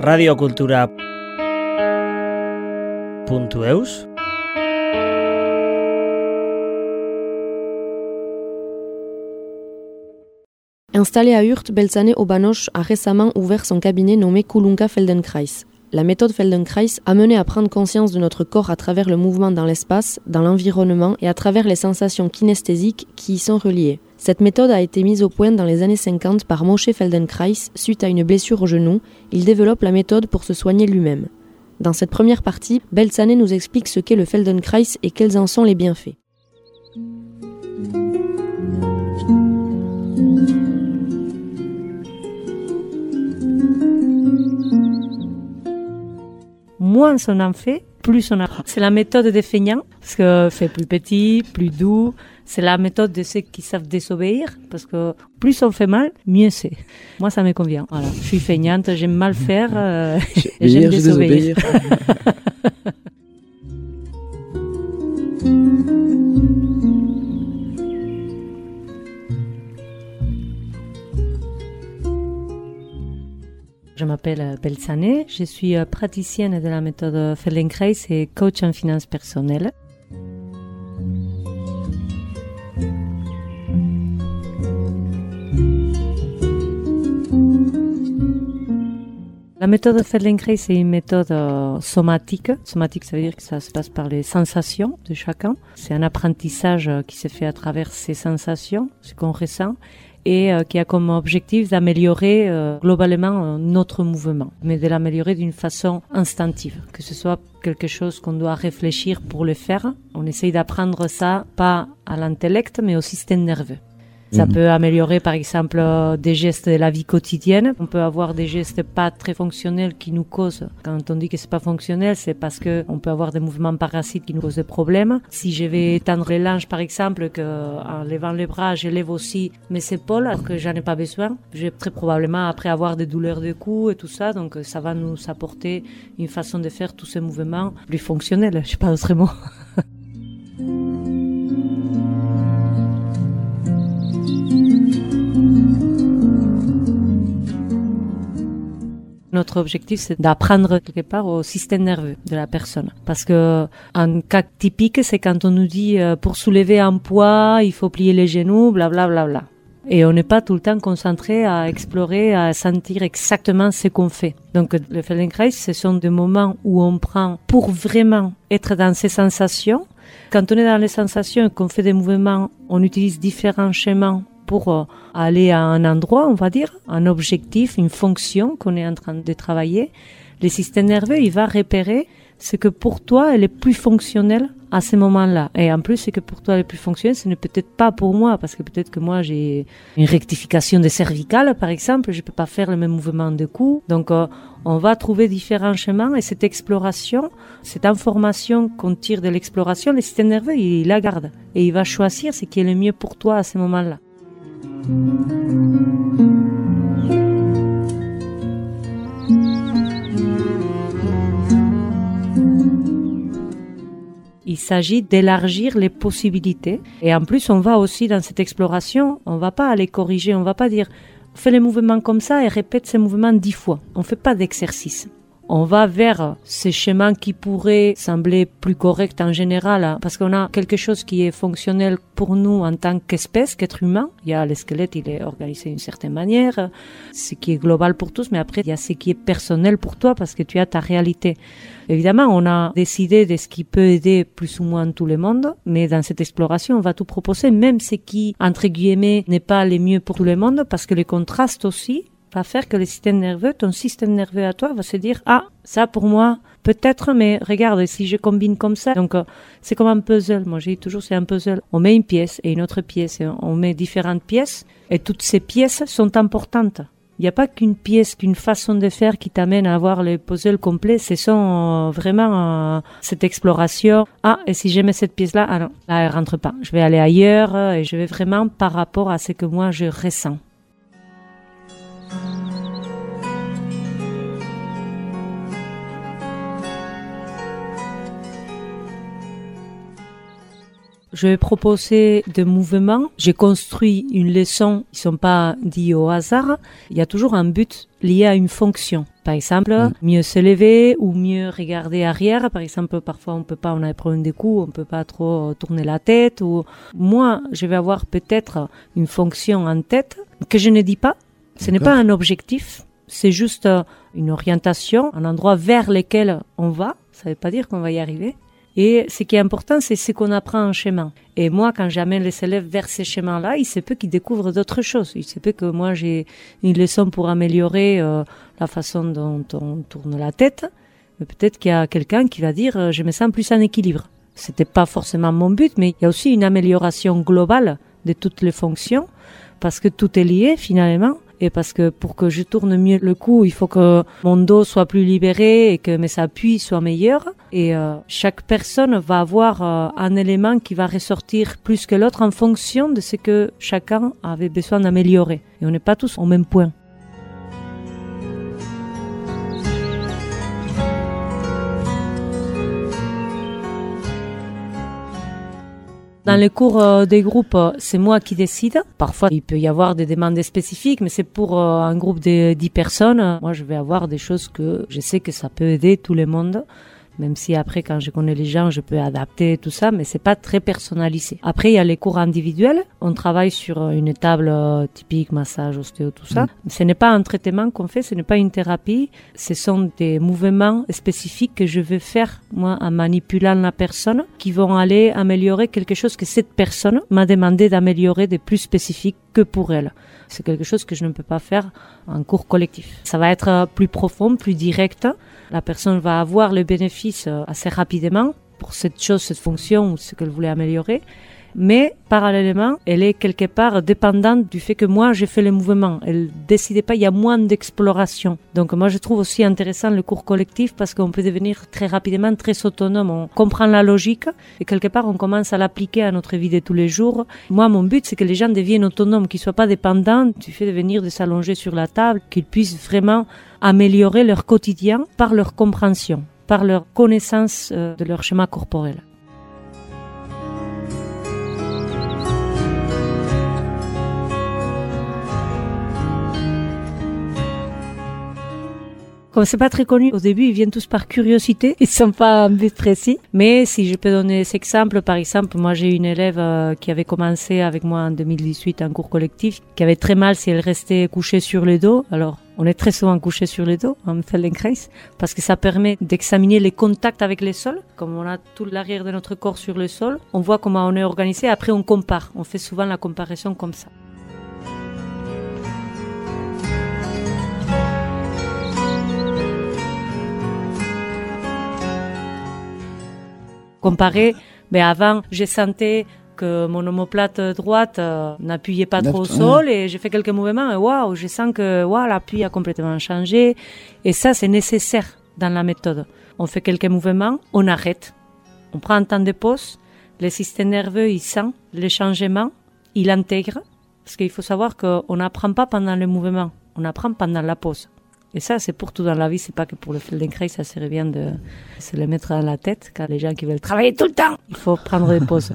radiokultura.eus Installé à Hurt, Belzane Obanoche a récemment ouvert son cabinet nommé Kulunka Feldenkrais. La méthode Feldenkrais a mené à prendre conscience de notre corps à travers le mouvement dans l'espace, dans l'environnement et à travers les sensations kinesthésiques qui y sont reliées. Cette méthode a été mise au point dans les années 50 par Moshe Feldenkrais suite à une blessure au genou. Il développe la méthode pour se soigner lui-même. Dans cette première partie, Belzane nous explique ce qu'est le Feldenkrais et quels en sont les bienfaits. moins on en fait, plus on apprend. C'est la méthode des feignants, parce que c'est plus petit, plus doux. C'est la méthode de ceux qui savent désobéir, parce que plus on fait mal, mieux c'est. Moi, ça me convient. Voilà. Je suis feignante, j'aime mal faire, euh, et j'aime désobéir. Je m'appelle Belsané, je suis praticienne de la méthode Feldenkrais et coach en finance personnelle. Méthode Feldenkrais, c'est une méthode euh, somatique. Somatique, ça veut dire que ça se passe par les sensations de chacun. C'est un apprentissage qui se fait à travers ces sensations, ce qu'on ressent et euh, qui a comme objectif d'améliorer euh, globalement euh, notre mouvement, mais de l'améliorer d'une façon instinctive, que ce soit quelque chose qu'on doit réfléchir pour le faire. On essaye d'apprendre ça pas à l'intellect, mais au système nerveux. Ça mhm. peut améliorer par exemple des gestes de la vie quotidienne. On peut avoir des gestes pas très fonctionnels qui nous causent. Quand on dit que c'est pas fonctionnel, c'est parce que on peut avoir des mouvements parasites qui nous causent des problèmes. Si je vais tendre les linges par exemple, que en levant les bras, je lève aussi mes épaules alors que j'en ai pas besoin, je vais très probablement après avoir des douleurs de cou et tout ça. Donc ça va nous apporter une façon de faire tous ces mouvements plus fonctionnels. Je sais pas autrement. Notre objectif, c'est d'apprendre quelque part au système nerveux de la personne. Parce que un cas typique, c'est quand on nous dit euh, pour soulever un poids, il faut plier les genoux, bla bla bla. Et on n'est pas tout le temps concentré à explorer, à sentir exactement ce qu'on fait. Donc le Feldenkrais, ce sont des moments où on prend pour vraiment être dans ces sensations. Quand on est dans les sensations et qu'on fait des mouvements, on utilise différents schémas pour euh, aller à un endroit, on va dire, un objectif, une fonction qu'on est en train de travailler, le système nerveux, il va repérer ce que pour toi elle est plus fonctionnel à ce moment-là. Et en plus, ce que pour toi elle est plus fonctionnel, ce n'est peut-être pas pour moi, parce que peut-être que moi j'ai une rectification des cervicales, par exemple, je peux pas faire le même mouvement de cou. Donc, euh, on va trouver différents chemins et cette exploration, cette information qu'on tire de l'exploration, le système nerveux, il la garde et il va choisir ce qui est le mieux pour toi à ce moment-là. Il s'agit d'élargir les possibilités. Et en plus, on va aussi dans cette exploration, on va pas aller corriger, on va pas dire fais les mouvements comme ça et répète ces mouvements dix fois. On fait pas d'exercice on va vers ces schémas qui pourraient sembler plus corrects en général, hein, parce qu'on a quelque chose qui est fonctionnel pour nous en tant qu'espèce, qu'être humain. Il y a le squelette, il est organisé d'une certaine manière, ce qui est global pour tous, mais après, il y a ce qui est personnel pour toi, parce que tu as ta réalité. Évidemment, on a décidé de ce qui peut aider plus ou moins tout le monde, mais dans cette exploration, on va tout proposer, même ce qui, entre guillemets, n'est pas le mieux pour tout le monde, parce que les contrastes aussi, va faire que le système nerveux, ton système nerveux à toi va se dire ah ça pour moi peut-être mais regarde si je combine comme ça donc euh, c'est comme un puzzle moi j'ai toujours c'est un puzzle on met une pièce et une autre pièce et on met différentes pièces et toutes ces pièces sont importantes il n'y a pas qu'une pièce, qu'une façon de faire qui t'amène à avoir le puzzle complet. Ce sont euh, vraiment euh, cette exploration. Ah, et si j'aimais cette pièce-là, ah non, là, elle rentre pas. Je vais aller ailleurs et je vais vraiment par rapport à ce que moi je ressens. Je vais proposer des mouvements. J'ai construit une leçon, ils sont pas dits au hasard. Il y a toujours un but lié à une fonction. Par exemple, mieux se lever ou mieux regarder arrière. Par exemple, parfois on peut pas, on a des problèmes de cou, on peut pas trop tourner la tête. Ou moi, je vais avoir peut-être une fonction en tête que je ne dis pas. Ce n'est pas un objectif. C'est juste une orientation, un endroit vers lequel on va. Ça ne veut pas dire qu'on va y arriver. Et ce qui est important, c'est ce qu'on apprend en chemin. Et moi, quand j'amène les élèves vers ces chemins-là, il se peut qu'ils découvrent d'autres choses. Il se peut que moi, j'ai une leçon pour améliorer euh, la façon dont on tourne la tête. Mais peut-être qu'il y a quelqu'un qui va dire, euh, je me sens plus en équilibre. C'était pas forcément mon but, mais il y a aussi une amélioration globale de toutes les fonctions parce que tout est lié finalement et parce que pour que je tourne mieux le cou, il faut que mon dos soit plus libéré et que mes appuis soient meilleurs. Et euh, chaque personne va avoir euh, un élément qui va ressortir plus que l'autre en fonction de ce que chacun avait besoin d'améliorer. Et on n'est pas tous au même point. Dans les cours euh, des groupes, euh, c'est moi qui décide. Parfois, il peut y avoir des demandes spécifiques, mais c'est pour euh, un groupe de 10 personnes. Moi, je vais avoir des choses que je sais que ça peut aider tout le monde même si après quand je connais les gens je peux adapter tout ça mais c'est pas très personnalisé. Après il y a les cours individuels. On travaille sur une table euh, typique massage ostéo tout ça. Mm. ce n'est pas un traitement qu'on fait ce n'est pas une thérapie. Ce sont des mouvements spécifiques que je vais faire moi en manipulant la personne qui vont aller améliorer quelque chose que cette personne m'a demandé d'améliorer de plus spécifique pour elle c'est quelque chose que je ne peux pas faire en cours collectif. Ça va être plus profond, plus direct. La personne va avoir le bénéfice euh, assez rapidement pour cette chose, cette fonction ou ce qu'elle voulait améliorer mais parallèlement, elle est quelque part dépendante du fait que moi j'ai fait les mouvements. Elle décidait pas, il y a moins d'exploration. Donc moi je trouve aussi intéressant le cours collectif parce qu'on peut devenir très rapidement très autonome. On comprend la logique et quelque part on commence à l'appliquer à notre vie de tous les jours. Moi mon but c'est que les gens deviennent autonomes, qu'ils soient pas dépendants du fait de venir de s'allonger sur la table, qu'ils puissent vraiment améliorer leur quotidien par leur compréhension, par leur connaissance euh, de leur schéma corporel. Comme c'est pas très connu, au début, ils viennent tous par curiosité. Ils sont pas un but précis. Mais si je peux donner cet exemple, par exemple, moi, j'ai une élève euh, qui avait commencé avec moi en 2018 un cours collectif, qui avait très mal si elle restait couchée sur le dos. Alors, on est très souvent couché sur le dos en Feldenkrais parce que ça permet d'examiner les contacts avec les sols. Comme on a tout l'arrière de notre corps sur le sol, on voit comment on est organisé. Après, on compare. On fait souvent la comparaison comme ça. Comparé, mais avant, je sentais que mon omoplate droite euh, n'appuyait pas trop au sol et j'ai fait quelques mouvements et waouh, je sens que waouh, l'appui a complètement changé. Et ça, c'est nécessaire dans la méthode. On fait quelques mouvements, on arrête, on prend un temps de pause, le système nerveux, il sent les changements, il intègre. Parce qu'il faut savoir qu'on n'apprend pas pendant le mouvement, on apprend pendant la pause. Et ça, c'est pour tout dans la vie, c'est pas que pour le Feldenkrais, ça serait bien de se le mettre dans la tête, car les gens qui veulent travailler tout le temps, il faut prendre des pauses.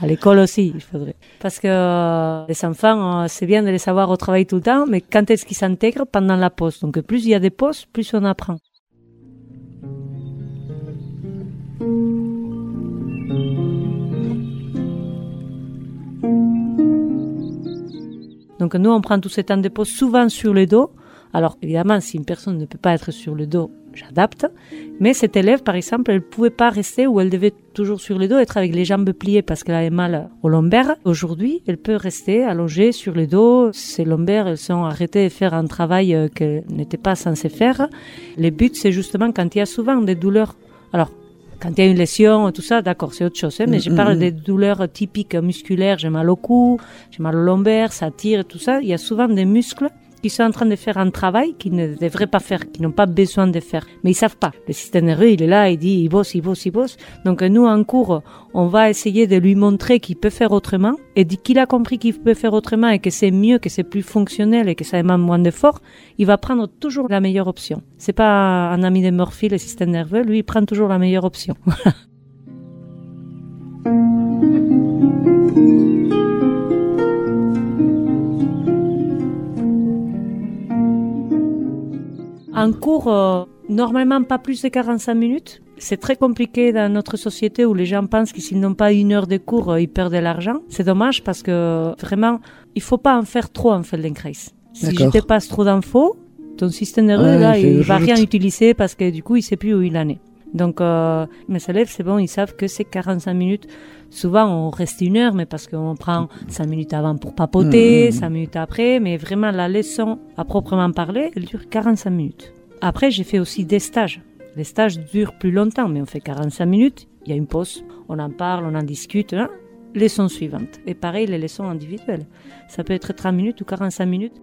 À l'école aussi, il faudrait. Parce que euh, les enfants, euh, c'est bien de les savoir au travail tout le temps, mais quand est-ce qu'ils s'intègrent Pendant la pause? Donc plus il y a des pauses, plus on apprend. Donc nous, on prend tout ce temps de pause souvent sur le dos alors évidemment, si une personne ne peut pas être sur le dos, j'adapte. Mais cette élève, par exemple, elle pouvait pas rester ou elle devait toujours sur le dos, être avec les jambes pliées parce qu'elle avait mal au lombaire. Aujourd'hui, elle peut rester allongée sur le dos. Ses lombaires, elles sont arrêtées de faire un travail euh, qu'elle n'était pas censée faire. Le but, c'est justement quand il y a souvent des douleurs. Alors, quand il y a une lésion, tout ça, d'accord, c'est autre chose. Hein, mais je mm, parle mm, des douleurs typiques musculaires. J'ai mal au cou, j'ai mal au lombaire, ça tire, tout ça. Il y a souvent des muscles qui sont en train de faire un travail qu'ils ne devraient pas faire, qu'ils n'ont pas besoin de faire. Mais ils savent pas. Le système nerveux, il est là, il dit, il bosse, il bosse, il bosse. Donc nous, en cours, on va essayer de lui montrer qu'il peut faire autrement. Et qu'il a compris qu'il peut faire autrement et que c'est mieux, que c'est plus fonctionnel et que ça demande moins d'efforts, il va prendre toujours la meilleure option. C'est pas un ami de Murphy, le système nerveux. Lui, il prend toujours la meilleure option. Un cours, euh, normalement pas plus de 45 minutes. C'est très compliqué dans notre société où les gens pensent que s'ils n'ont pas une heure de cours, euh, ils perdent de l'argent. C'est dommage parce que vraiment, il faut pas en faire trop en Feldenkrais. Si je te passe trop d'infos, ton système nerveux, là, il, va rien utiliser parce que du coup, il sait plus où il en est. Donc, euh, mes élèves, c'est bon, ils savent que c'est 45 minutes. Souvent, on reste une heure, mais parce qu'on prend 5 minutes avant pour papoter, 5 mmh, mmh, mmh. minutes après, mais vraiment, la leçon, à proprement parler, elle dure 45 minutes. Après, j'ai fait aussi des stages. Les stages durent plus longtemps, mais on fait 45 minutes, il y a une pause, on en parle, on en discute. Hein. Leçon suivante. Et pareil, les leçons individuelles. Ça peut être 30 minutes ou 45 minutes.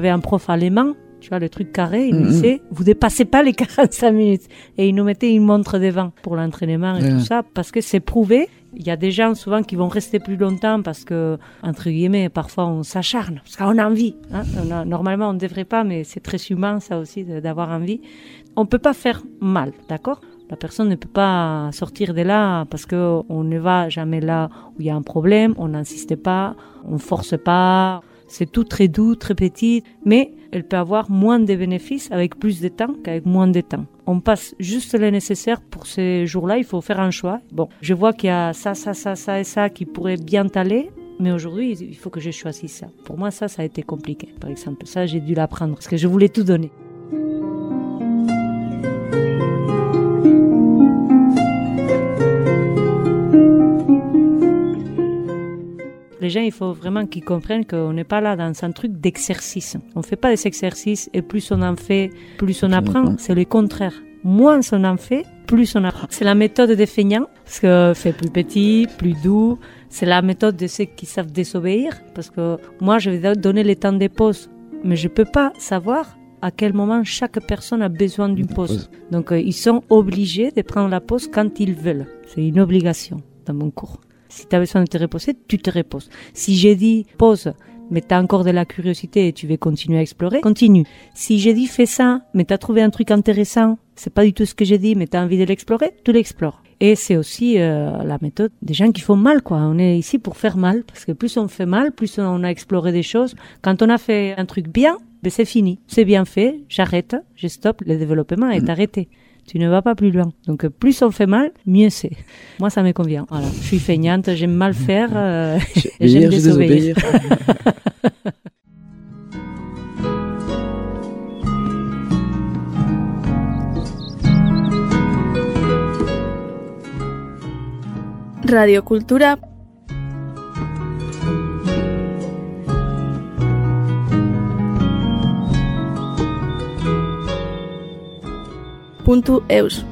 Avait un prof allemand, tu vois, le truc carré, il disait, vous dépassez pas les 45 minutes. Et il nous mettait une montre devant pour l'entraînement et tout ça, parce que c'est prouvé. Il y a des gens souvent qui vont rester plus longtemps parce que, entre guillemets, parfois on s'acharne, parce qu'on a envie. Hein. normalement, on ne devrait pas, mais c'est très humain, ça aussi, d'avoir envie. On peut pas faire mal, d'accord? La personne ne peut pas sortir de là parce que on ne va jamais là où il y a un problème, on n'insiste pas, on force pas, c'est tout très doux, très petit, mais elle peut avoir moins de bénéfices avec plus de temps qu'avec moins de temps. On passe juste le nécessaire pour ces jours-là, il faut faire un choix. Bon, je vois qu'il y a ça, ça, ça, ça et ça qui pourrait bien t'aller, mais aujourd'hui, il faut que je choisisse ça. Pour moi, ça, ça a été compliqué, par exemple. Ça, j'ai dû l'apprendre parce que je voulais tout donner. Les gens, il faut vraiment qu'ils comprennent qu'on n'est pas là dans un truc d'exercice. On ne fait pas des exercices et plus on en fait, plus on apprend. C'est le contraire. Moins on en fait, plus on apprend. C'est la méthode des feignants, parce que fait plus petit, plus doux. C'est la méthode de ceux qui savent désobéir, parce que moi, je vais donner les temps des pauses, mais je peux pas savoir à quel moment chaque personne a besoin d'une pause. Donc, euh, ils sont obligés de prendre la pause quand ils veulent. C'est une obligation dans mon cours. Si tu as besoin de te reposer, tu te reposes. Si j'ai dit pause, mais tu as encore de la curiosité et tu veux continuer à explorer, continue. Si j'ai dit fais ça, mais tu as trouvé un truc intéressant, c'est pas du tout ce que j'ai dit, mais tu as envie de l'explorer, tu l'explores. Et c'est aussi euh, la méthode des gens qui font mal, quoi. On est ici pour faire mal, parce que plus on fait mal, plus on a exploré des choses. Quand on a fait un truc bien, ben c'est fini, c'est bien fait, j'arrête, je stoppe, le développement est mm. arrêté tu ne vas pas plus loin. Donc plus on fait mal, mieux c'est. Moi, ça me convient. Voilà. Je suis feignante, j'aime mal faire euh, et j'aime désobéir. Radio Cultura www.eus.